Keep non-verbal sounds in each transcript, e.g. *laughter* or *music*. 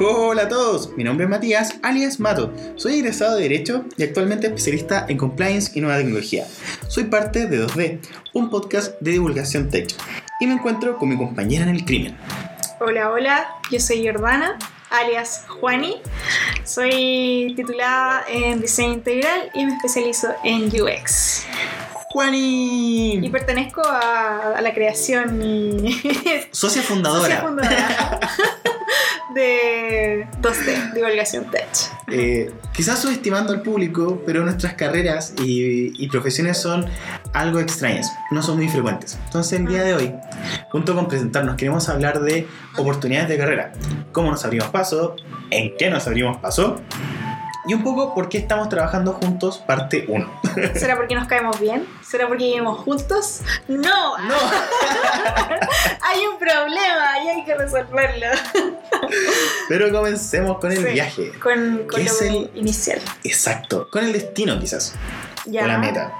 Hola a todos, mi nombre es Matías, alias Mato. Soy egresado de Derecho y actualmente especialista en Compliance y Nueva Tecnología. Soy parte de 2D, un podcast de divulgación tech. Y me encuentro con mi compañera en el crimen. Hola, hola, yo soy Jordana, alias Juani. Soy titulada en diseño integral y me especializo en UX. Juani. Y pertenezco a, a la creación y Socia fundadora. *laughs* socia fundadora *laughs* de 2D, divulgación tech. Eh, quizás subestimando al público, pero nuestras carreras y, y profesiones son algo extrañas, no son muy frecuentes. Entonces el día de hoy, junto con presentarnos, queremos hablar de oportunidades de carrera, cómo nos abrimos paso, en qué nos abrimos paso y un poco por qué estamos trabajando juntos, parte 1. *laughs* ¿Será porque nos caemos bien? ¿Será porque vivimos juntos? ¡No! No, *laughs* Hay un problema y hay que resolverlo. *laughs* pero comencemos con el Sí, viaje. Con, con ¿Qué lo es el- inicial. Exacto, con el destino quizás, Ya. la meta.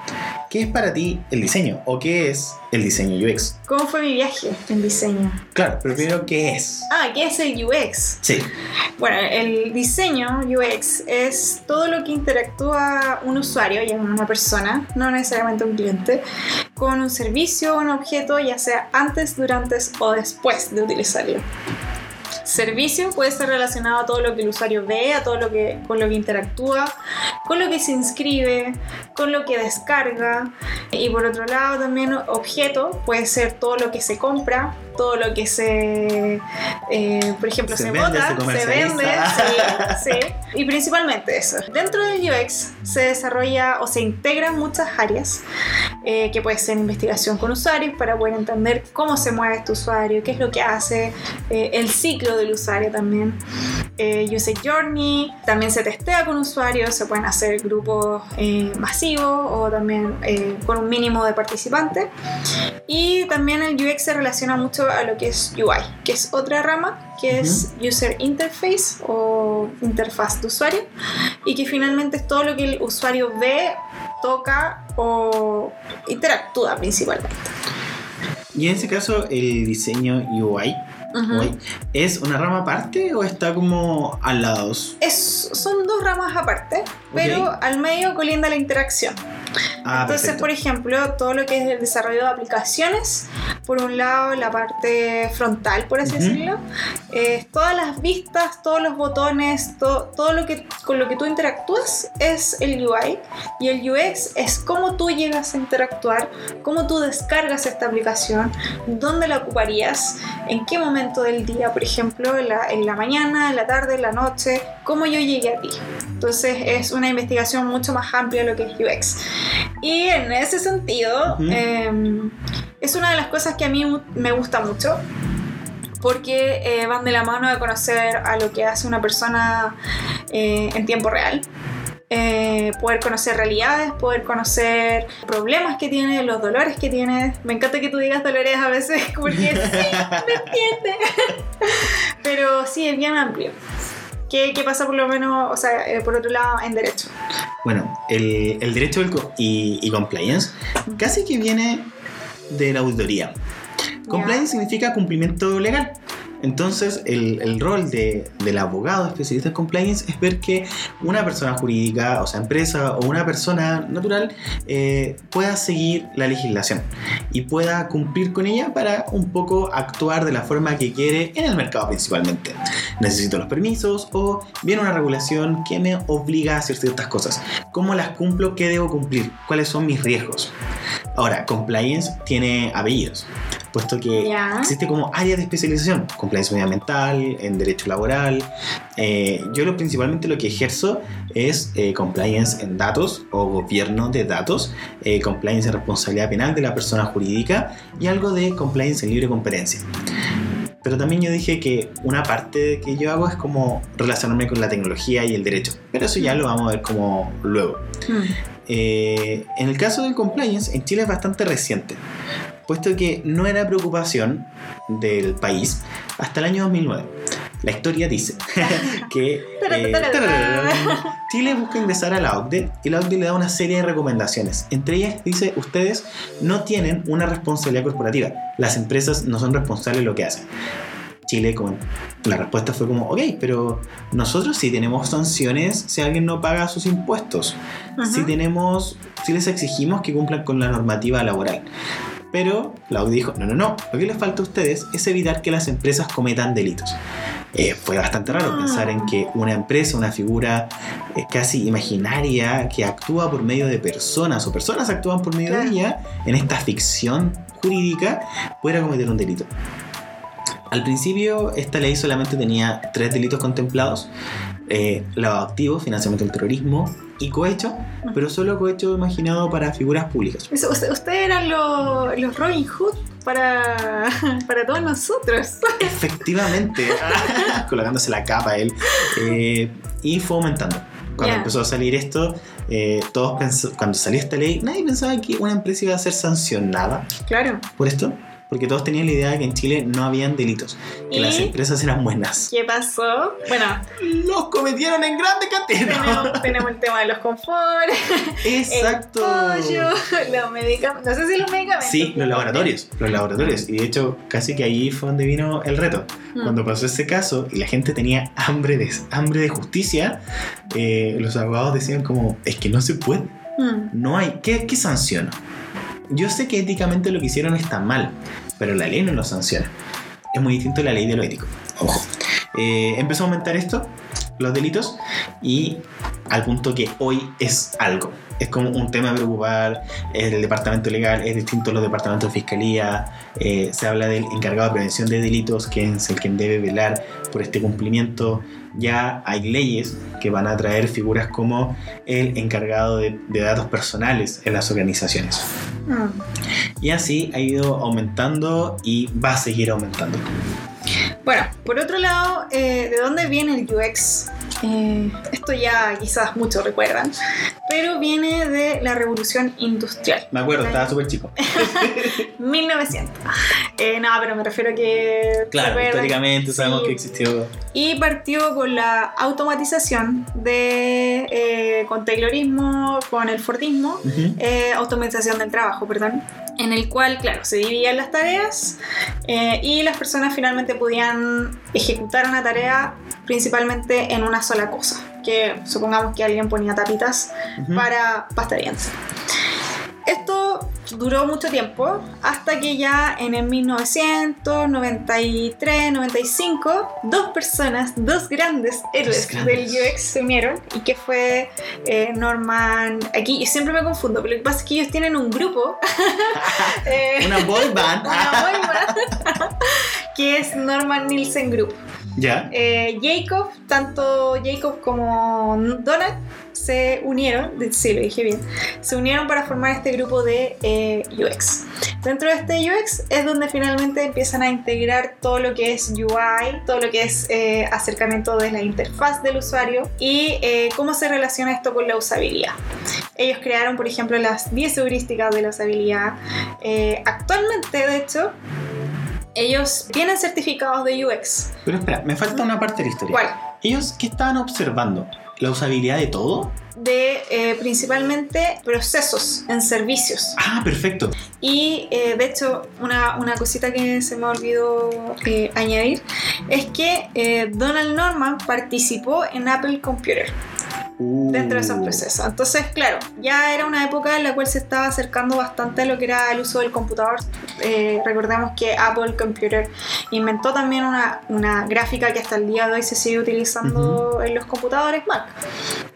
¿Qué es para ti el diseño o qué es el diseño UX? ¿Cómo fue mi viaje en diseño? Claro, pero primero, ¿qué es? Ah, ¿qué es el UX? Sí, Bueno, el diseño UX es todo lo que interactúa un usuario, ya una persona, no necesariamente un cliente, con un servicio o un objeto, ya sea antes, durante o después de utilizarlo. Servicio puede estar relacionado a todo lo que el usuario ve, a todo lo que con lo que interactúa, con lo que se inscribe, con lo que descarga. Y por otro lado también objeto puede ser todo lo que se compra, todo lo que se, eh, por ejemplo, Se se, vende, bota, se se, vende, *laughs* sí, sí. Y principalmente eso. Dentro del UX se desarrolla o se integran muchas áreas, eh, que puede ser investigación con usuarios para poder entender cómo se mueve este usuario, qué es lo que hace, eh, el ciclo del usuario también. Eh, user journey, también se testea con usuarios, se pueden hacer grupos eh, masivos o también eh, con un mínimo de participantes. Y también el UX se relaciona mucho a lo que es UI, que es otra rama, que es User Interface o interfaz de usuario, y que finalmente es todo lo que el usuario ve, toca o interactúa principalmente. y en ese caso, el diseño UI, Ujú. UI, ¿es una rama aparte o está como al lado? Es, son dos ramas aparte, pero al medio colinda la interacción. Ah, Entonces, perfecto. por ejemplo, todo lo que es el desarrollo de aplicaciones, por un lado la parte frontal, por así Ujú. decirlo, es todas las vistas, todos los botones, to- todo lo que con lo que tú interactúas es el UI y el UX es cómo tú llegas a interactuar, cómo tú descargas esta aplicación, dónde la ocuparías, en qué momento del día, por ejemplo, en la, en la mañana, en la tarde, en la noche, cómo yo llegué a ti. Entonces es una investigación mucho más amplia de lo que es UX. Y en ese sentido, Ujú. eh, es una de las cosas que a mí me gusta mucho. Porque eh, van de la mano de conocer a lo que hace una persona eh, en tiempo real. Eh, poder conocer realidades, poder conocer problemas que tiene, los dolores que tiene. Me encanta que tú digas dolores a veces *laughs* porque sí, me entiende. *laughs* Pero sí, es bien amplio. ¿Qué, qué pasa por lo menos, o sea, eh, por otro lado, en derecho? Bueno, el, el derecho del co- y, y compliance casi que viene de la auditoría. Compliance significa cumplimiento legal. Entonces, el, el rol de- del abogado especialista en compliance es ver que una persona jurídica, o sea, empresa o una persona natural, eh, pueda seguir la legislación y pueda cumplir con ella para un poco actuar de la forma que quiere en el mercado principalmente. Necesito los permisos o viene una regulación que me obliga a hacer ciertas cosas. ¿Cómo las cumplo? ¿Qué debo cumplir? ¿Cuáles son mis riesgos? Ahora, compliance tiene apellidos, puesto que existe como área de especialización, compliance medioambiental, en derecho laboral. Eh, yo lo, principalmente lo que ejerzo es eh, compliance en datos o gobierno de datos, eh, compliance en responsabilidad penal de la persona jurídica y algo de compliance en libre competencia. Pero también yo dije que una parte que yo hago es como relacionarme con la tecnología y el derecho. Pero eso ya lo vamos a ver como luego. Hmm. Eh, en el caso del compliance, en Chile es bastante reciente, puesto que no era preocupación del país hasta el año 2009. La historia dice *laughs* que eh, Chile busca ingresar a la OCDE y la OCDE le da una serie de recomendaciones. Entre ellas dice, ustedes no tienen una responsabilidad corporativa. Las empresas no son responsables de lo que hacen. Chile, como la respuesta fue como, ok, pero nosotros sí tenemos sanciones si alguien no paga sus impuestos. Ujú. Sí tenemos, sí les exigimos que cumplan con la normativa laboral. Pero la Audi dijo, no, no, no, lo que les falta a ustedes es evitar que las empresas cometan delitos. Eh, fue bastante raro Ah. pensar en que una empresa, una figura eh, casi imaginaria que actúa por medio de personas o personas actúan por medio de ella en esta ficción jurídica pudiera cometer un delito. Al principio esta ley solamente tenía tres delitos contemplados, eh, lavado de activos, financiamiento del terrorismo y cohecho, pero solo cohecho imaginado para figuras públicas. Eso, usted- Ustedes eran los, los Robin Hood para, *laughs* para todos nosotros. Efectivamente, *laughs* colocándose la capa él. eh, y fue aumentando. Cuando empezó a salir esto, eh, todos cuando salió esta ley, nadie pensaba que una empresa iba a ser sancionada Claro. por esto, porque todos tenían la idea de que en Chile no habían delitos, que ¿Y? las empresas eran buenas. ¿Qué pasó? Bueno, Los cometieron en grande cantidad. tenemos, tenemos el tema de los confort, Exacto. el pollo, los medicamentos. No sé si los medicamentos. Sí, los laboratorios, los laboratorios. Y de hecho, casi que ahí fue donde vino el reto. Mm. Cuando pasó ese caso y la gente tenía hambre de, hambre de justicia, eh, los abogados decían como, es que no se puede, Mm. no hay, ¿qué, qué sanciono? Yo sé que éticamente lo que hicieron está mal, pero la ley no lo sanciona. Es muy distinto a la ley de lo ético. Ojo. Eh, empezó a aumentar esto, los delitos, y al punto que hoy es algo. Es como un tema a preocupar, el departamento legal es distinto a los departamentos de fiscalía, eh, se habla del encargado de prevención de delitos, que es el quien debe velar por este cumplimiento. Ya hay leyes que van a traer figuras como el encargado de, de datos personales en las organizaciones. Mm. Y así ha ido aumentando y va a seguir aumentando. Bueno, por otro lado, eh, ¿de dónde viene el UX? Eh, esto ya quizás muchos recuerdan, pero viene de la revolución industrial. Me acuerdo, estaba súper chico. *laughs* 1900. Eh, no, pero me refiero a que... Claro, históricamente sabemos Sí. que existió. Y partió con la automatización de, eh, con Taylorismo, con el Fordismo, Ujú. eh, automatización del trabajo, perdón, en el cual, claro, se dividían las tareas eh, y las personas finalmente podían ejecutar una tarea principalmente en una sola cosa, que supongamos que alguien ponía tapitas para pasta de dientes. Duró mucho tiempo hasta que ya en el 1993, 95, dos personas, dos grandes héroes grandes. del UX se unieron y que fue eh, Norman, aquí yo siempre me confundo, pero lo que pasa es que ellos tienen un grupo, *laughs* eh, Una boy band. *laughs* una boy band, que es Norman Nielsen Group. Ya. Eh, Jacob, tanto Jacob como Donald se unieron, sí lo dije bien, se unieron para formar este grupo de eh, UX. Dentro de este UX es donde finalmente empiezan a integrar todo lo que es UI, todo lo que es eh, acercamiento de la interfaz del usuario y cómo se relaciona esto con la usabilidad. Ellos crearon, por ejemplo, las 10 heurísticas de la usabilidad. Actualmente, de hecho, ellos tienen certificados de UX. Pero espera, me falta una parte de la historia. ¿Cuál? Ellos, ¿qué estaban observando? ¿La usabilidad de todo? de eh, principalmente procesos en servicios. Ah, perfecto. Y eh, de hecho, una, una cosita que se me olvidó eh, añadir es que eh, Donald Norman participó en Apple Computer dentro de esos Uh. procesos. Entonces, claro, ya era una época en la cual se estaba acercando bastante a lo que era el uso del computador. Eh, recordemos que Apple Computer inventó también una, una gráfica que hasta el día de hoy se sigue utilizando en los computadores Mac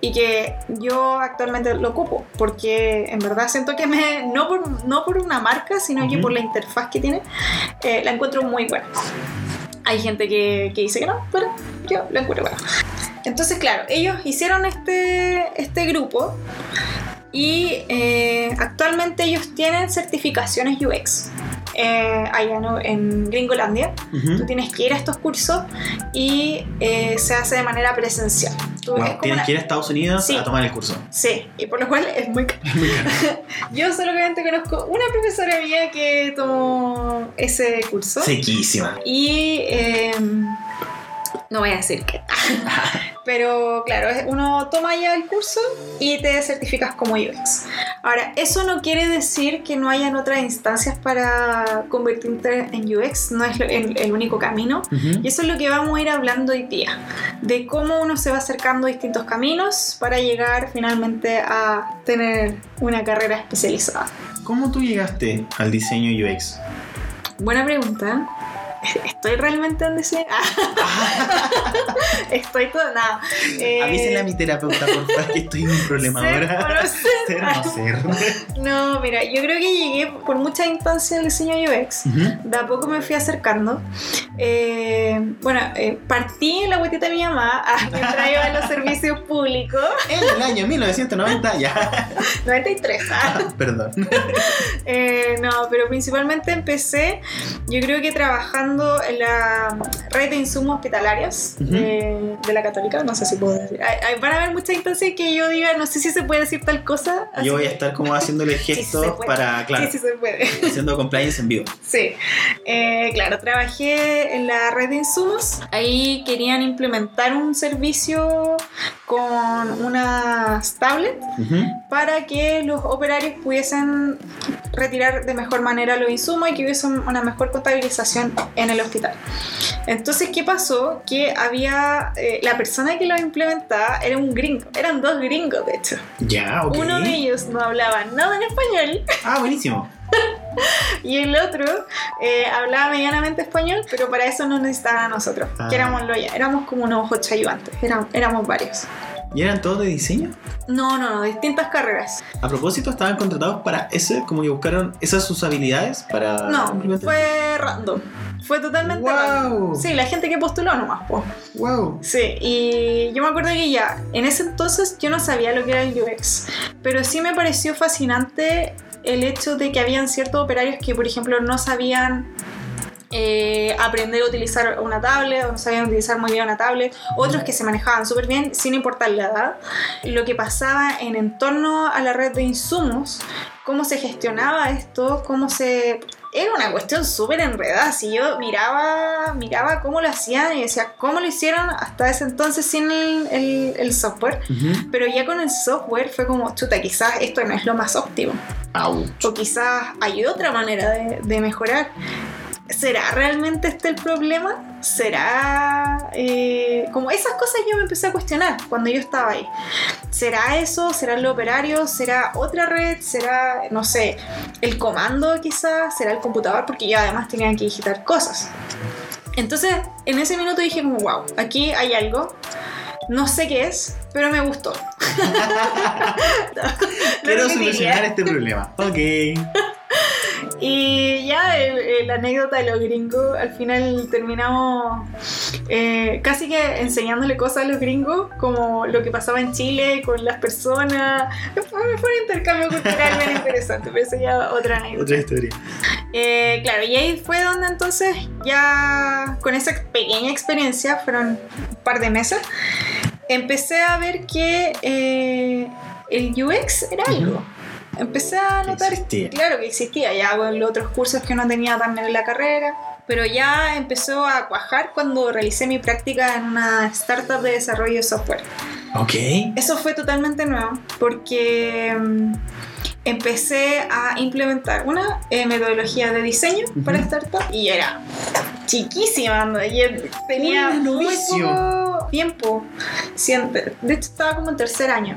y que yo actualmente lo ocupo porque en verdad siento que me, no por, no por una marca, sino que Ujú. por la interfaz que tiene, eh, la encuentro muy buena. Hay gente que, que dice que no, pero yo la encuentro buena. Entonces, claro, ellos hicieron este, este grupo y eh, actualmente ellos tienen certificaciones UX. Eh, allá ¿no? en Gringolandia, Ujú. tú tienes que ir a estos cursos y eh, se hace de manera presencial. Tú- Wow, Tienes una- que ir a Estados Unidos Sí. a tomar el curso. Sí, y por lo cual es muy caro. *laughs* Yo solamente conozco una profesora mía que tomó ese curso. Sequísima. Y eh, no voy a decir qué. *laughs* Pero claro, uno toma ya el curso y te certificas como UX. Ahora, eso no quiere decir que no hayan otras instancias para convertirte en UX, no es el, el único camino. Ujú. Y eso es lo que vamos a ir hablando hoy día, de cómo uno se va acercando a distintos caminos para llegar finalmente a tener una carrera especializada. ¿Cómo tú llegaste al diseño UX? Buena pregunta. ¿Estoy realmente en diseño? *laughs* Estoy todo. Nada. Eh, Avísenle a mi terapeuta, por favor, que estoy en un problema ser ahora. no *laughs* ser. No ser. No, mira, yo creo que llegué por muchas instancias al diseño UX. Ujú. De a poco me fui acercando. Eh, bueno, eh, partí en la guetita de mi mamá *laughs* mientras iba a los servicios públicos. En el año 1990, ya. 93. ah. Perdón. Eh, no, pero principalmente empecé, yo creo que trabajando en la red de insumos hospitalarios Ujú. de, de la Católica, no sé si puedo decir. Hay- van a haber muchas instancias que yo diga, no sé si se puede decir tal cosa. Yo voy a estar como haciéndole sí gestos se puede. para, claro, Sí, sí se puede. *laughs* haciendo compliance en vivo. Sí, Eh, claro, trabajé en la red de insumos. Ahí querían implementar un servicio con unas tablets para que los operarios pudiesen retirar de mejor manera los insumos y que hubiese una mejor contabilización en el hospital. Entonces, ¿qué pasó? Que había, eh, la persona que lo implementaba era un gringo, eran dos gringos de hecho. Ya, ok. Uno de ellos no hablaba nada en español Ah, buenísimo. *laughs* y el otro eh, hablaba medianamente español, pero para eso no necesitaban a nosotros, Ah. que éramos los ya, éramos como unos ocho ayudantes, éramos, éramos varios. ¿Y eran todos de diseño? No, no, no, distintas carreras. A propósito, estaban contratados para ese, como que buscaron esas sus habilidades para No, fue random. Fue totalmente Wow. random. Sí, la gente que postuló nomás, po. Wow. Sí, y yo me acuerdo que ya, en ese entonces yo no sabía lo que era el UX, pero sí me pareció fascinante el hecho de que habían ciertos operarios que, por ejemplo, no sabían eh, aprender a utilizar una tablet o no sabían utilizar muy bien una tablet, otros que se manejaban súper bien sin importar la edad, lo que pasaba en entorno a la red de insumos, cómo se gestionaba esto, cómo se... Era una cuestión súper enredada, si yo miraba, miraba cómo lo hacían y decía, ¿cómo lo hicieron hasta ese entonces sin el, el- el software? Pero ya con el software fue como, chuta, quizás esto no es lo más óptimo Ouch. o quizás hay otra manera de, de mejorar. ¿Será realmente este el problema? ¿Será eh, como esas cosas yo me empecé a cuestionar cuando yo estaba ahí? ¿Será eso? ¿Será el operario? ¿Será otra red? ¿Será, no sé, el comando quizás? ¿Será el computador? Porque yo además tenía que digitar cosas. Entonces, en ese minuto dije como, wow, aquí hay algo. No sé qué es, pero me gustó. Lo *laughs* Quiero solucionar este problema. Ok. Y ya la anécdota de los gringos, al final terminamos eh, casi que enseñándole cosas a los gringos, como lo que pasaba en Chile con las personas. Fue, fue un intercambio cultural bien interesante, pero eso ya otra anécdota. Otra historia. Eh, claro, y ahí fue donde entonces ya con esa pequeña experiencia, fueron un par de meses, empecé a ver que eh, el UX era algo. Empecé a Que notar, existía. claro que existía, ya con los otros cursos que no tenía también en la carrera, pero ya empezó a cuajar cuando realicé mi práctica en una startup de desarrollo de software. Ok. Eso fue totalmente nuevo porque mm, empecé a implementar una eh, metodología de diseño para Ujú. startup y era chiquísima, y tenía muy poco tiempo. De hecho, estaba como en tercer año.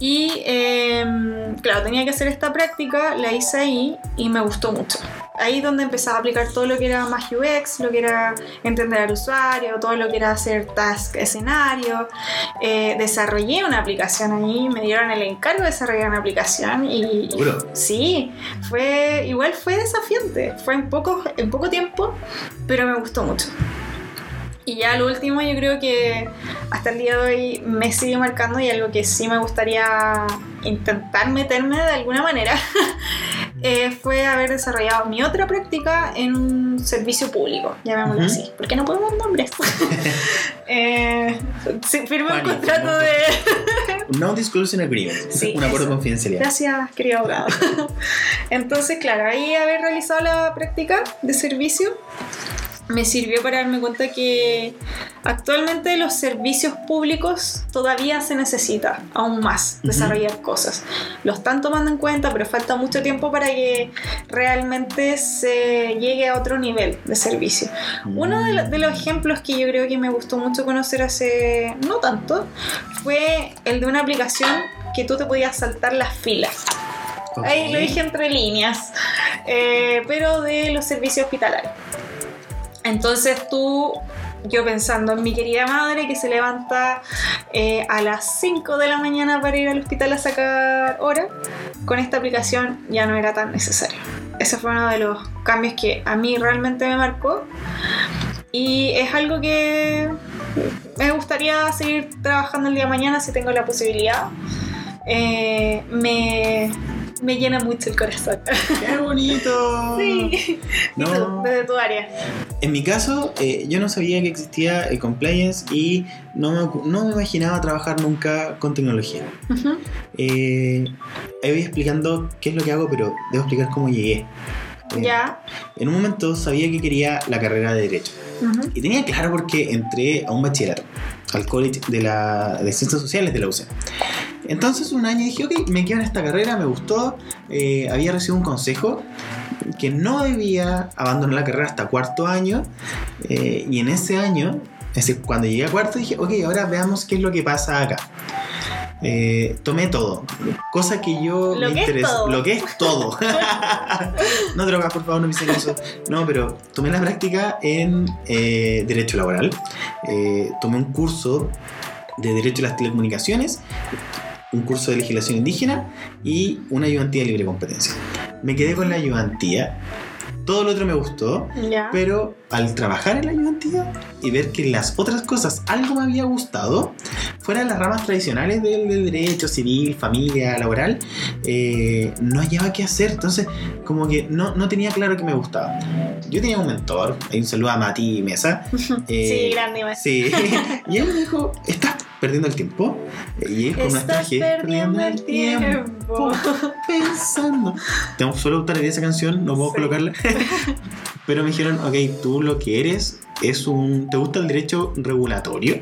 Y em, claro, tenía que hacer esta práctica, la hice ahí y me gustó mucho. Ahí es donde empezaba a aplicar todo lo que era más UX, lo que era entender al usuario, todo lo que era hacer task escenario. Eh, desarrollé una aplicación ahí, me dieron el encargo de desarrollar una aplicación y, Duro. sí, fue igual fue desafiante, fue en poco, en poco tiempo, pero me gustó mucho. Y ya lo último, yo creo que hasta el día de hoy me sigue marcando y algo que sí me gustaría intentar meterme de alguna manera *laughs* eh, fue haber desarrollado mi otra práctica en un servicio público, llamémoslo así, porque no puedo dar nombres. *laughs* *laughs* eh, firmé un contrato de. No disclosure agreement. Sí, un acuerdo de confidencialidad. Gracias, querido abogado. Entonces, claro, ahí haber realizado la práctica de servicio me sirvió para darme cuenta que Actualmente los servicios públicos todavía se necesita aún más desarrollar cosas. Lo están tomando en cuenta, pero falta mucho tiempo para que realmente se llegue a otro nivel de servicio. Uno de, lo- de los ejemplos que yo creo que me gustó mucho conocer hace no tanto fue el de una aplicación que tú te podías saltar las filas. Ok. Ahí lo dije entre líneas, eh, pero de los servicios hospitalarios. Entonces tú, yo pensando en mi querida madre que se levanta eh, a las 5 de la mañana para ir al hospital a sacar hora, con esta aplicación ya no era tan necesario. Ese fue uno de los cambios que a mí realmente me marcó. Y es algo que me gustaría seguir trabajando el día de mañana si tengo la posibilidad. Eh, me, me llena mucho el corazón. *laughs* ¡Qué bonito! Sí. *laughs* ¿Y tú, No. desde tu área? En mi caso, eh, yo no sabía que existía el compliance y no me, no me imaginaba trabajar nunca con tecnología. Ujú. Eh, ahí voy explicando qué es lo que hago, pero debo explicar cómo llegué. Eh, Ya. En un momento sabía que quería la carrera de Derecho. Ujú. Y tenía claro porque entré a un bachillerato, al college de, la, de Ciencias Sociales de la UCE. Entonces un año dije, ok, me quedo en esta carrera, me gustó, eh, había recibido un consejo que no debía abandonar la carrera hasta cuarto año, eh, y en ese año, es decir, cuando llegué a cuarto dije, ok, ahora veamos qué es lo que pasa acá. Eh, tomé todo, cosa que yo Lo me interesa, lo que es todo. *laughs* no drogas, por favor, no me hicieron eso. No, pero tomé la práctica en Derecho Laboral. Tomé un curso de Derecho a las Telecomunicaciones, un curso de legislación indígena y una ayudantía de libre competencia. Me quedé con la ayudantía. Todo lo otro me gustó, pero al trabajar en la ayudantía y ver que las otras cosas algo me había gustado, fuera de las ramas tradicionales del, del derecho civil, familia, laboral, eh, no hallaba qué hacer. Entonces, como que no, no tenía claro qué me gustaba. Yo tenía un mentor, hay un saludo a Mati Mesa. *laughs* eh, sí, grande. Iván. Sí, y él me dijo, estás perdiendo el tiempo. Y él con una estrategia, perdiendo el tiempo. *laughs* pensando. Tengo solo tararear esa canción, no puedo Sí. colocarla. *laughs* Pero me dijeron, ok, tú lo que eres es un. ¿Te gusta el derecho regulatorio?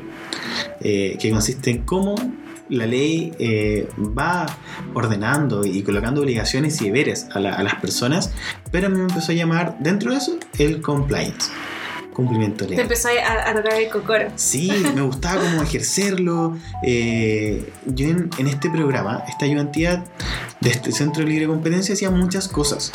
Eh, que consiste en cómo la ley eh, va ordenando y colocando obligaciones y deberes a, la- a las personas, pero me empezó a llamar, dentro de eso, el compliance, cumplimiento Te legal. empezó a, a tocar el cocoro. Sí, me gustaba *laughs* como ejercerlo. Eh, yo en, en este programa, esta ayudantía de este Centro de Libre Competencia hacía muchas cosas.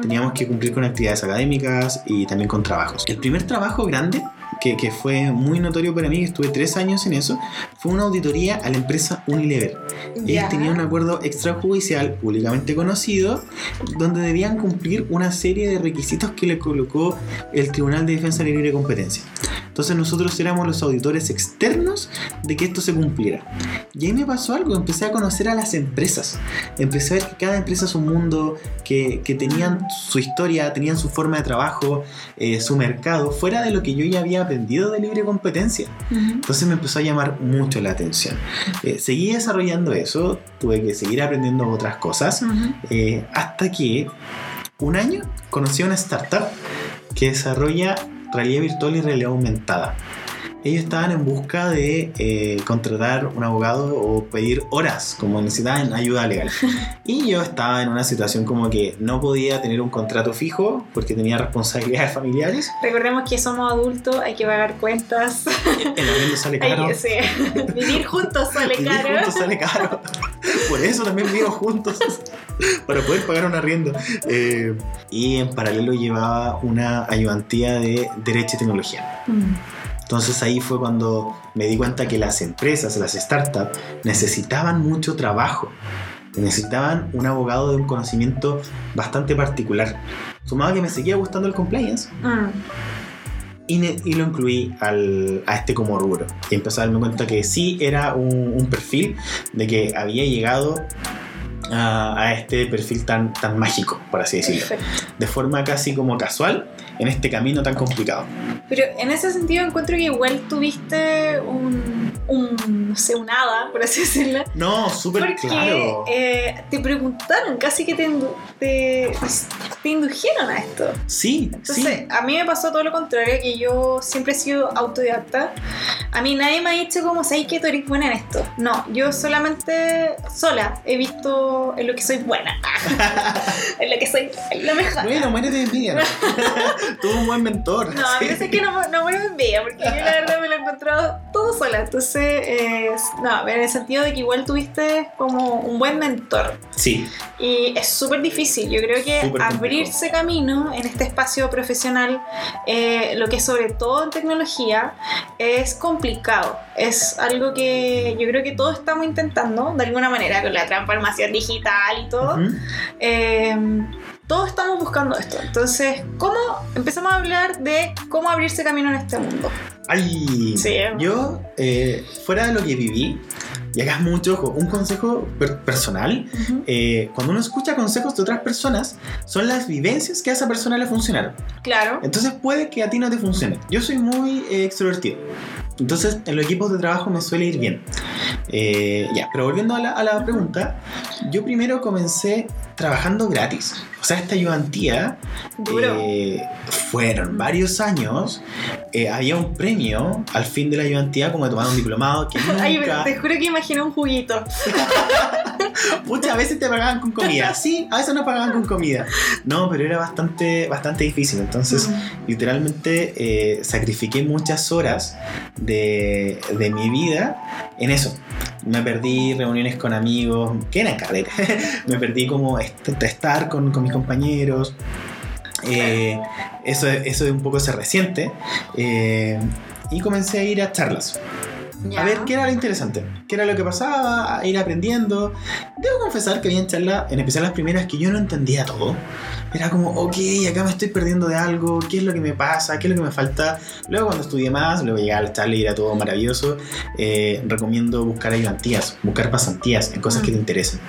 Teníamos que cumplir con actividades académicas y también con trabajos. El primer trabajo grande, que, que fue muy notorio para mí, estuve tres años en eso, fue una auditoría a la empresa Unilever. Ellos Ya. tenían un acuerdo extrajudicial públicamente conocido donde debían cumplir una serie de requisitos que le colocó el Tribunal de Defensa de Libre Competencia. Entonces nosotros éramos los auditores externos de que esto se cumpliera. Y ahí me pasó algo, empecé a conocer a las empresas. Empecé a ver que cada empresa es un mundo, que, que tenían su historia, tenían su forma de trabajo, eh, su mercado, fuera de lo que yo ya había aprendido de libre competencia. Ujú. Entonces me empezó a llamar mucho la atención. Eh, seguí desarrollando eso, tuve que seguir aprendiendo otras cosas, Ujú. eh, hasta que un año conocí a una startup que desarrolla realidad virtual y realidad aumentada. Ellos estaban en busca de eh, contratar un abogado o pedir horas, como necesitaban ayuda legal. *laughs* Y yo estaba en una situación como que no podía tener un contrato fijo porque tenía responsabilidades familiares. Recordemos que somos adultos, hay que pagar cuentas. *laughs* El arriendo sale caro. que- sí. *laughs* Vivir juntos sale Vivir caro. juntos sale caro. Por eso también vivo juntos. Para poder pagar un arriendo. Eh, y en paralelo llevaba una ayudantía de Derecho y Tecnología. Mm. Entonces ahí fue cuando me di cuenta que las empresas, las startups, necesitaban mucho trabajo. Necesitaban un abogado de un conocimiento bastante particular. Sumado a que me seguía gustando el compliance, Mm. y, lo incluí al- a este como rubro. Y empecé a darme cuenta que sí era un, un perfil de que había llegado a, a este perfil tan, tan mágico, por así decirlo. Perfecto. De forma casi como casual en este camino tan complicado. Pero en ese sentido encuentro que igual tuviste un, un no sé, un hada, por así decirlo. No, súper claro. eh, te preguntaron, casi que te, te, te indujeron a esto. sí, Entonces, sí. a mí me pasó todo lo contrario, que yo siempre he sido autodidacta A mí nadie me ha dicho como, ¿sabes que tú eres buena en esto? No, yo solamente sola he visto en lo que soy buena. *laughs* en lo que soy la mejor. Bueno, muérete de envidia. ¿no? *laughs* Tuvo un buen mentor. No, a mí sí. sé que no, no muero de envidia, porque yo la verdad me lo he encontrado todo sola. Entonces, eh, no, en el sentido de que igual tuviste como un buen mentor. Sí, Y es súper difícil. Yo creo que Súper abrirse camino en este espacio profesional, eh, lo que es sobre todo en tecnología, es complicado. Es algo que yo creo que todos estamos intentando, de alguna manera, con la transformación digital y todo. Ujú. Eh, todos estamos buscando esto. Entonces, ¿cómo empezamos a hablar de cómo abrirse camino en este mundo? Ay, Sí. yo, eh, fuera de lo que viví, y hagas mucho ojo, un consejo per- personal, eh, cuando uno escucha consejos de otras personas, son las vivencias que a esa persona le funcionaron. Claro. Entonces puede que a ti no te funcione. Yo soy muy eh, extrovertido. Entonces en los equipos de trabajo me suele ir bien. Eh, ya, pero volviendo a la, a la pregunta, yo primero comencé trabajando gratis. O sea, esta ayudantía eh, fueron varios años. Eh, había un premio al fin de la ayudantía, como de tomar un diplomado, que *laughs* Ay, nunca... te juro que imaginé un juguito. *laughs* Muchas veces te pagaban con comida. *laughs* Sí, a veces no pagaban con comida. No, pero era bastante, bastante difícil. Entonces, literalmente eh, sacrifiqué muchas horas de, de mi vida en eso. Me perdí reuniones con amigos, que eran carreras. *laughs* Me perdí como est- estar con, con mis compañeros. Eh, eso, eso es un poco se reciente. Eh, y comencé a ir a charlas. A ver qué era lo interesante, qué era lo que pasaba, a ir aprendiendo. Debo confesar que había en charlas, en especial las primeras, que yo no entendía todo. Era como, ok, acá me estoy perdiendo de algo, qué es lo que me pasa, qué es lo que me falta. Luego cuando estudié más, luego llegué a la charla y era todo maravilloso. eh, recomiendo buscar ayudantías, buscar pasantías en cosas que te interesen.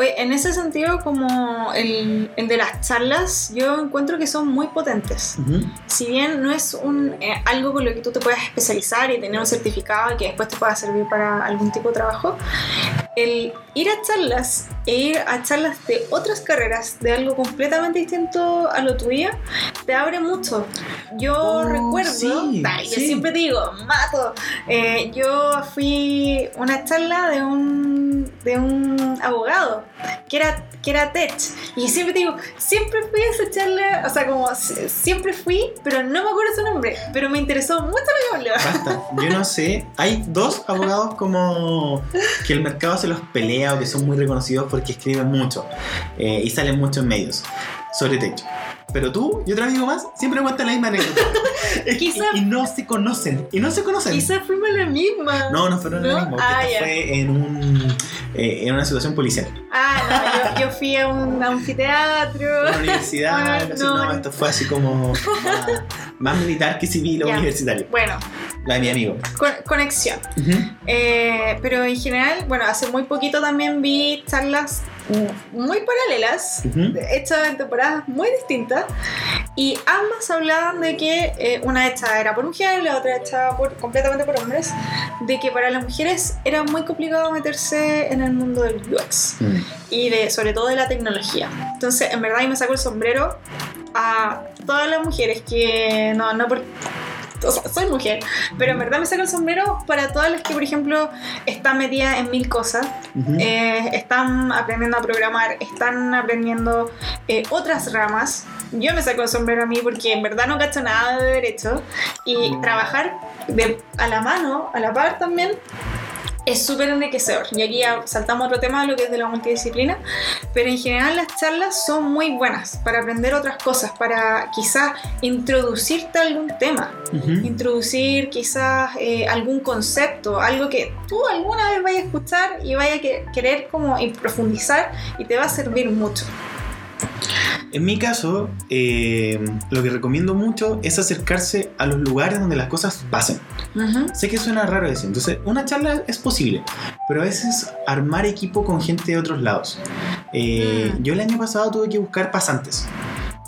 Oye, en ese sentido, como el, el de las charlas, yo encuentro que son muy potentes. Ujú. Si bien no es un, eh, algo con lo que tú te puedas especializar y tener un certificado y que después te pueda servir para algún tipo de trabajo, el ir a charlas e ir a charlas de otras carreras, de algo completamente distinto a lo tuyo, te abre mucho. Yo Oh, recuerdo, sí, yo sí. siempre digo, mato. Eh, yo fui a una charla de un, de un abogado que era, que era Tech. Y siempre digo, siempre fui a esa charla, o sea, como si- siempre fui, pero no me acuerdo su nombre, pero me interesó mucho lo que hablaba. Basta, yo no sé. Hay dos abogados como que el mercado se los pelea o que son muy reconocidos porque escriben mucho eh, y salen mucho en medios sobre techo. Pero tú y otro amigo más siempre cuentan la misma anécdota. *laughs* Quizá- y, y no se conocen. Y no se conocen. Quizás fuimos la misma. No, no fueron ¿No? lo mismo. Ah, ya. fue en, un, eh, en una situación policial. Ah, no, yo, yo fui a un anfiteatro. *laughs* En una universidad. Ah, algo así. no. no, esto fue así como más, más militar que civil o Ya. universitario. Bueno, La de mi amigo. con- conexión. Ujú. Eh, pero en general, bueno, hace muy poquito también vi charlas muy paralelas, Ujú. hechas en temporadas muy distintas, y ambas hablaban de que eh, una hecha era por mujeres, la otra hecha por, completamente por hombres, de que para las mujeres era muy complicado meterse en el mundo del UX Mm. y de, sobre todo de la tecnología. Entonces, en verdad, yo me saco el sombrero a todas las mujeres que no, no por o sea, soy mujer, pero en verdad me saco el sombrero para todas las que, por ejemplo, están metidas en mil cosas, Ujú. eh, están aprendiendo a programar, están aprendiendo eh, otras ramas. Yo me saco el sombrero a mí porque en verdad no cacho nada de derecho y Mm. trabajar de, a la mano, a la par también, es súper enriquecedor. Y aquí saltamos otro tema, lo que es de la multidisciplina, pero en general las charlas son muy buenas para aprender otras cosas, para quizás introducirte a algún tema Ujú. introducir quizás eh, algún concepto, algo que tú alguna vez vayas a escuchar y vayas a que- querer como profundizar y te va a servir mucho. En mi caso, eh, lo que recomiendo mucho es acercarse a los lugares donde las cosas pasen. Sé que suena raro decir, entonces una charla es posible, pero a veces armar equipo con gente de otros lados. Eh, Mm. Yo el año pasado tuve que buscar pasantes.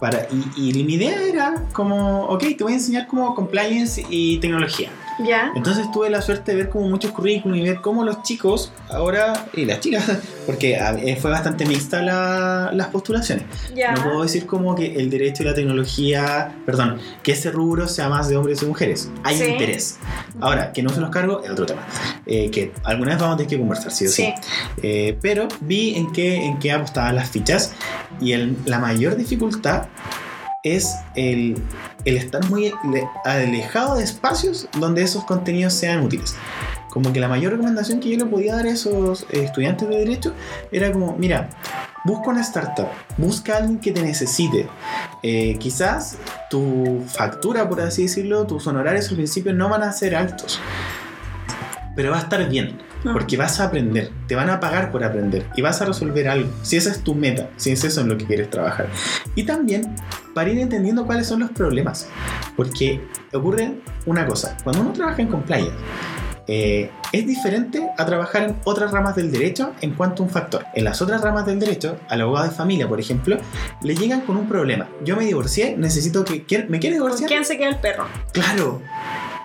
Para, y, y mi idea era como, ok, te voy a enseñar como compliance y tecnología. Ya. Entonces tuve la suerte de ver como muchos currículums y ver cómo los chicos ahora, y las chicas, *laughs* porque eh, fue bastante mixta la- las postulaciones. Ya. No puedo decir como que el derecho y la tecnología, perdón, que ese rubro sea más de hombres y mujeres. Hay Sí. interés. Ahora, que no se los cargo es otro tema. Eh, que alguna vez vamos a tener que conversar, sí o sí. Sí. Eh, pero vi en qué, en qué apostaban las fichas y el- la mayor dificultad es el, el estar muy le- alejado de espacios donde esos contenidos sean útiles. Como que la mayor recomendación que yo le podía dar a esos estudiantes de derecho era como, mira, busca una startup, busca a alguien que te necesite. Eh, quizás tu factura, por así decirlo, tus honorarios al principio no van a ser altos, pero va a estar bien. Ah. Porque vas a aprender, te van a pagar por aprender y vas a resolver algo. Si esa es tu meta, si es eso en lo que quieres trabajar. Y también para ir entendiendo cuáles son los problemas. Porque ocurre una cosa, cuando uno trabaja en compliance, eh, es diferente a trabajar en otras ramas del derecho en cuanto a un factor. En las otras ramas del derecho, al abogado de familia, por ejemplo, le llegan con un problema. Yo me divorcié, necesito que... ¿quiere- ¿Me quiere ¿Con divorciar? quién se queda el perro? Claro.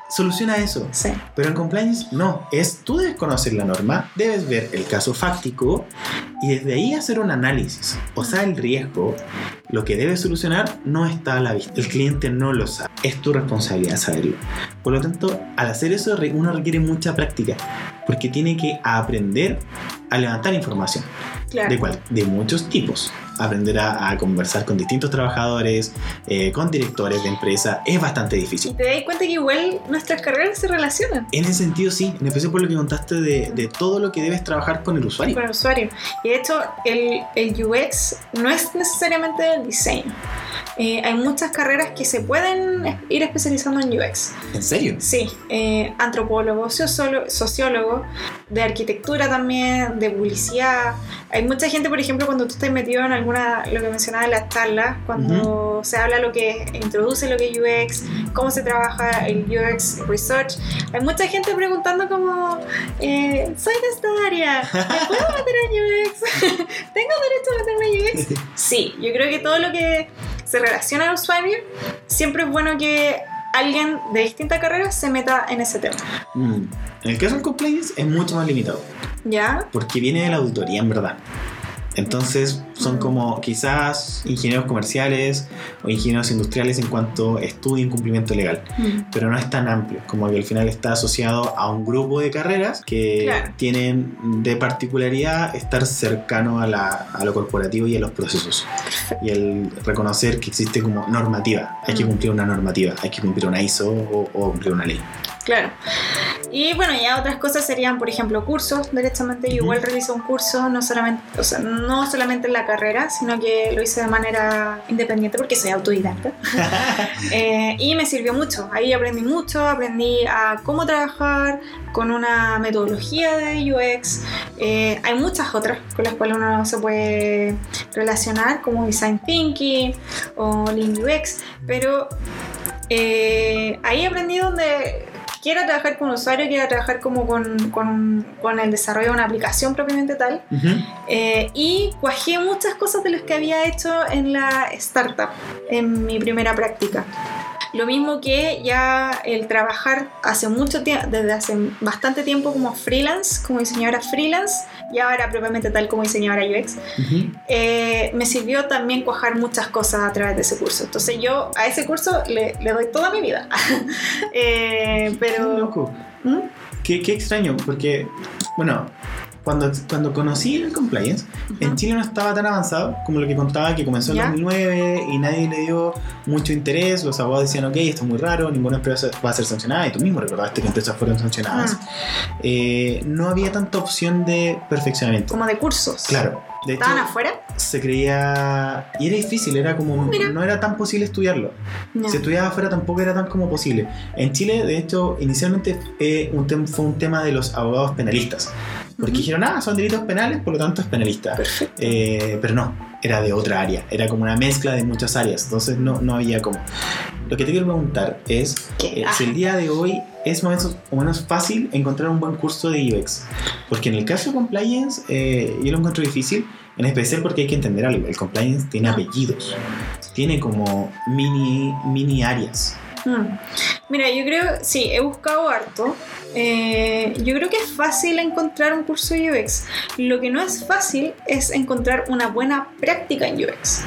Soluciona eso. Sí. Pero en compliance no, es tú debes conocer la norma, debes ver el caso fáctico y desde ahí hacer un análisis. O sea, el riesgo, lo que debes solucionar no está a la vista. El cliente no lo sabe. Es tu responsabilidad saberlo. Por lo tanto, al hacer eso uno requiere mucha práctica porque tiene que aprender a levantar información. Claro. ¿De cuál? De muchos tipos. Aprender a, a conversar con distintos trabajadores, eh, con directores de empresa, es bastante difícil. Y te das cuenta que igual nuestras carreras se relacionan En ese sentido, sí, en especial por lo que contaste de, de todo lo que debes trabajar con el usuario. con el usuario. Y de hecho, el, el UX no es necesariamente el diseño. Eh, hay muchas carreras que se pueden ir especializando en UX. ¿En serio? Sí, eh, antropólogo, sociólogo, sociólogo, de arquitectura también, de publicidad. Hay mucha gente, por ejemplo, cuando tú estás metido en alguna, lo que mencionaba en las charlas, cuando se habla lo que introduce lo que es UX, cómo se trabaja el UX Research, hay mucha gente preguntando como, eh, soy de esta área, ¿me puedo *laughs* meter en UX? *laughs* ¿Tengo derecho a meterme en UX? *laughs* Sí, yo creo que todo lo que se relaciona al usuario, siempre es bueno que alguien de distintas carreras se meta en ese tema. Mm. En el caso del compliance es mucho más limitado, ¿Ya? porque viene de la auditoría en verdad. Entonces son Mm. como quizás ingenieros comerciales o ingenieros industriales en cuanto y cumplimiento legal, pero no es tan amplio, como que al final está asociado a un grupo de carreras que Claro. tienen de particularidad estar cercano a, la- a lo corporativo y a los procesos. Y el reconocer que existe como normativa, hay que Mm. cumplir una normativa, hay que cumplir una ISO o, o cumplir una ley. Claro. Y bueno, ya otras cosas serían, por ejemplo, cursos. Directamente yo igual realizo un curso, no solamente, o sea, no solamente en la carrera, sino que lo hice de manera independiente porque soy autodidacta. *laughs* Eh, y me sirvió mucho. Ahí aprendí mucho, aprendí a cómo trabajar con una metodología de UX. Eh, hay muchas otras con las cuales uno se puede relacionar, como Design Thinking o Lean UX, pero eh, ahí aprendí donde quiera trabajar con usuario, quiera trabajar como con, con- con el desarrollo de una aplicación propiamente tal. Ujú. Eh, y cuajé muchas cosas de las que había hecho en la startup, en mi primera práctica. Lo mismo que ya el trabajar hace mucho tiempo, desde hace bastante tiempo como freelance, como diseñadora freelance, y ahora propiamente tal como diseñadora UX, Ujú. eh, me sirvió también cuajar muchas cosas a través de ese curso. Entonces yo a ese curso le, le doy toda mi vida. *laughs* Eh, Qué pero... loco. ¿Mm? Qué, qué extraño, porque, bueno, cuando, cuando conocí el compliance, en Chile no estaba tan avanzado como lo que contaba que comenzó en ¿Ya? 2009 y nadie le dio mucho interés. Los abogados decían, ok, esto es muy raro, ninguna empresa va a ser sancionada. Y tú mismo recordaste que empresas fueron sancionadas. Ah, Eh, no había tanta opción de perfeccionamiento. como de cursos. Claro. De hecho, ¿Estaban afuera? se creía. Y era difícil, era como. Mira. No era tan posible estudiarlo. Si estudiaba afuera tampoco era tan como posible. En Chile, de hecho, inicialmente eh, un fue un tema de los abogados penalistas. Porque dijeron, ah, son delitos penales, por lo tanto es penalista. Perfecto. Eh, pero no, era de otra área. Era como una mezcla de muchas áreas. Entonces no, no había como. Lo que te quiero preguntar es eh, si el día de hoy es más o menos- fácil encontrar un buen curso de UX. Porque en el caso de compliance eh, yo lo encuentro difícil, en especial porque hay que entender algo. El compliance tiene apellidos, tiene como mini, mini áreas. Mm. Mira, yo creo, sí, he buscado harto. Eh, yo creo que es fácil encontrar un curso de UX. Lo que no es fácil es encontrar una buena práctica en UX.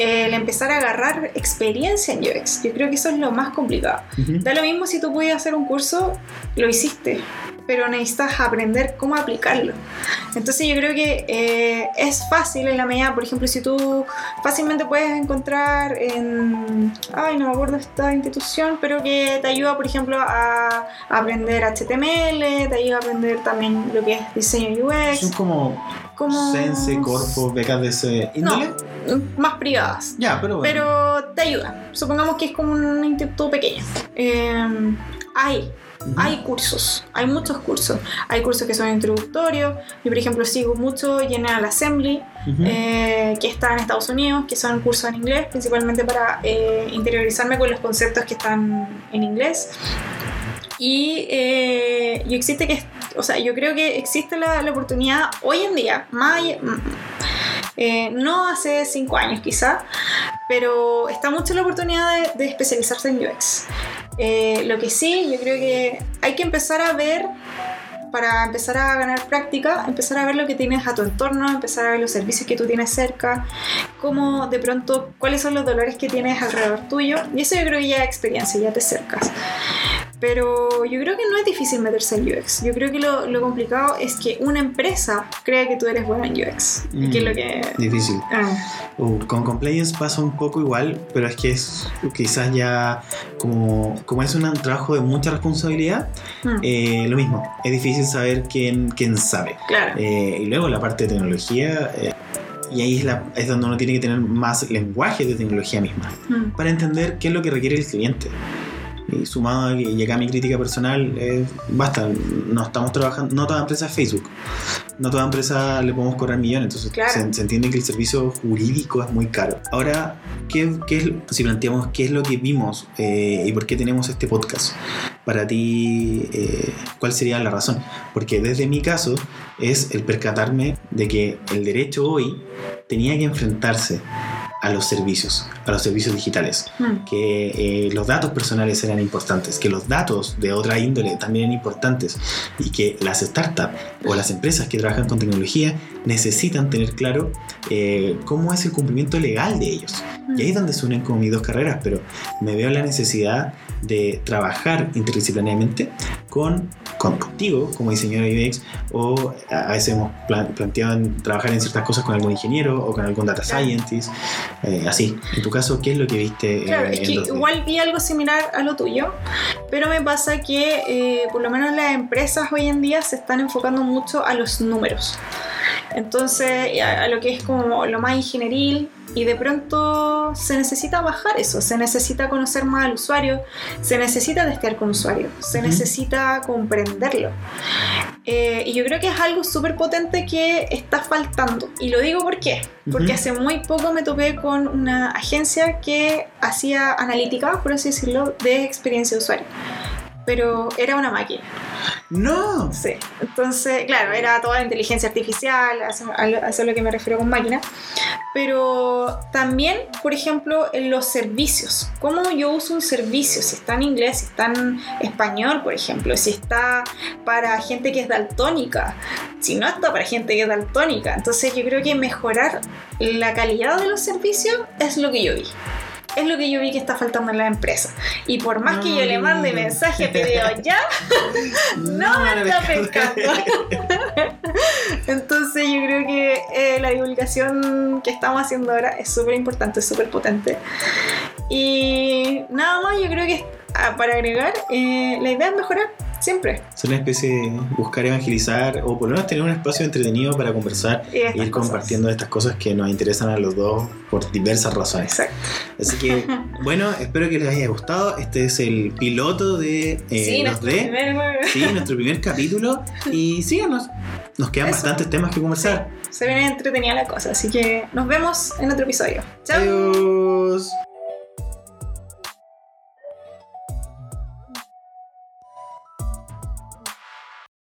El empezar a agarrar experiencia en UX. Yo creo que eso es lo más complicado. Ujú. Da lo mismo si tú puedes hacer un curso, lo hiciste, pero necesitas aprender cómo aplicarlo. Entonces yo creo que eh, es fácil en la medida, por ejemplo, si tú fácilmente puedes encontrar en, ay, no me acuerdo esta institución, pero que te ayuda, por ejemplo, a, aprender HTML, te ayuda a aprender también lo que es diseño Son UX, como como... Sense, Corpo, becas de ese No, índole. más privadas. Ya, pero bueno. Pero te ayuda. Supongamos que es como un instituto pequeño. Eh, hay, Ujú. hay cursos, hay muchos cursos. Hay cursos que son introductorios. Yo, por ejemplo, sigo mucho General Assembly, Ujú. eh, que está en Estados Unidos, que son cursos en inglés, principalmente para eh, interiorizarme con los conceptos que están en inglés. Y eh, yo existe que, o sea, yo creo que existe la, la oportunidad hoy en día, más, mm, eh, no hace cinco años quizá, pero está mucho la oportunidad de, de especializarse en UX. Eh, lo que sí, yo creo que hay que empezar a ver, para empezar a ganar práctica, empezar a ver lo que tienes a tu entorno, empezar a ver los servicios que tú tienes cerca, cómo de pronto, cuáles son los dolores que tienes alrededor tuyo. Y eso yo creo que ya es experiencia, ya te cercas. Pero yo creo que no es difícil meterse en UX. Yo creo que lo, lo complicado es que una empresa crea que tú eres buena en UX. Y que es lo que... Difícil. Ah, Uh, con compliance pasa un poco igual, pero es que es quizás ya como, como es un trabajo de mucha responsabilidad, mm, eh, lo mismo, es difícil saber quién, quién sabe. claro. Eh, y luego la parte de tecnología, eh, y ahí es, la, es donde uno tiene que tener más lenguaje de tecnología misma, Mm, para entender qué es lo que requiere el cliente. Y sumado a que y acá mi crítica personal, es, basta, no estamos trabajando, no toda empresa es Facebook, no toda empresa le podemos cobrar millones, entonces Claro. se, se entiende que el servicio jurídico es muy caro. Ahora, ¿qué, qué es, si planteamos qué es lo que vimos eh, y por qué tenemos este podcast? Para ti, eh, ¿cuál sería la razón? Porque desde mi caso es el percatarme de que el derecho hoy tenía que enfrentarse a los servicios, a los servicios digitales mm, que eh, los datos personales eran importantes, que los datos de otra índole también eran importantes y que las startups o las empresas que trabajan con tecnología necesitan tener claro eh, cómo es el cumplimiento legal de ellos. mm. Y ahí es donde se unen como mis dos carreras, pero me veo la necesidad de trabajar interdisciplinariamente con, con- contigo como diseñador UX o a veces hemos plan- planteado en trabajar en ciertas cosas con algún ingeniero o con algún data scientist, eh, así. En tu caso, ¿qué es lo que viste? eh, Claro, es en que 2D? igual vi algo similar a lo tuyo, pero me pasa que eh, por lo menos las empresas hoy en día se están enfocando mucho a los números. Entonces, a, a lo que es como lo más ingenieril y de pronto se necesita bajar eso, se necesita conocer más al usuario, se necesita testear con usuario, se necesita comprenderlo. Eh, y yo creo que es algo súper potente que está faltando. Y lo digo por qué. Porque hace muy poco me topé con una agencia que hacía analítica, por así decirlo, de experiencia de usuario. Pero era una máquina. ¡No! Sí. Entonces, claro, era toda inteligencia artificial, a eso es lo que me refiero con máquina. Pero también, por ejemplo, en los servicios. ¿Cómo yo uso un servicio? Si está en inglés, si está en español, por ejemplo, si está para gente que es daltónica, si no está para gente que es daltónica. Entonces, yo creo que mejorar la calidad de los servicios es lo que yo vi. Es lo que yo vi que está faltando en la empresa. Y por más que yo le mande No. mensaje, video *laughs* ya, no me está pescando. *laughs* Entonces yo creo que eh, la divulgación que estamos haciendo ahora es súper importante, súper potente. Y nada más, yo creo que ah, para agregar, eh, la idea es mejorar siempre. Es una especie de buscar evangelizar o por lo menos tener un espacio entretenido para conversar Y e ir cosas. compartiendo estas cosas que nos interesan a los dos por diversas razones. Exacto. Así que, *laughs* bueno, espero que les haya gustado. Este es el piloto de eh, sí, los nuestro D. primer- Sí, nuestro primer capítulo. *laughs* Y síganos. Nos quedan Eso. bastantes temas que conversar. Se viene entretenida la cosa, así que nos vemos en otro episodio. Chao. Adiós.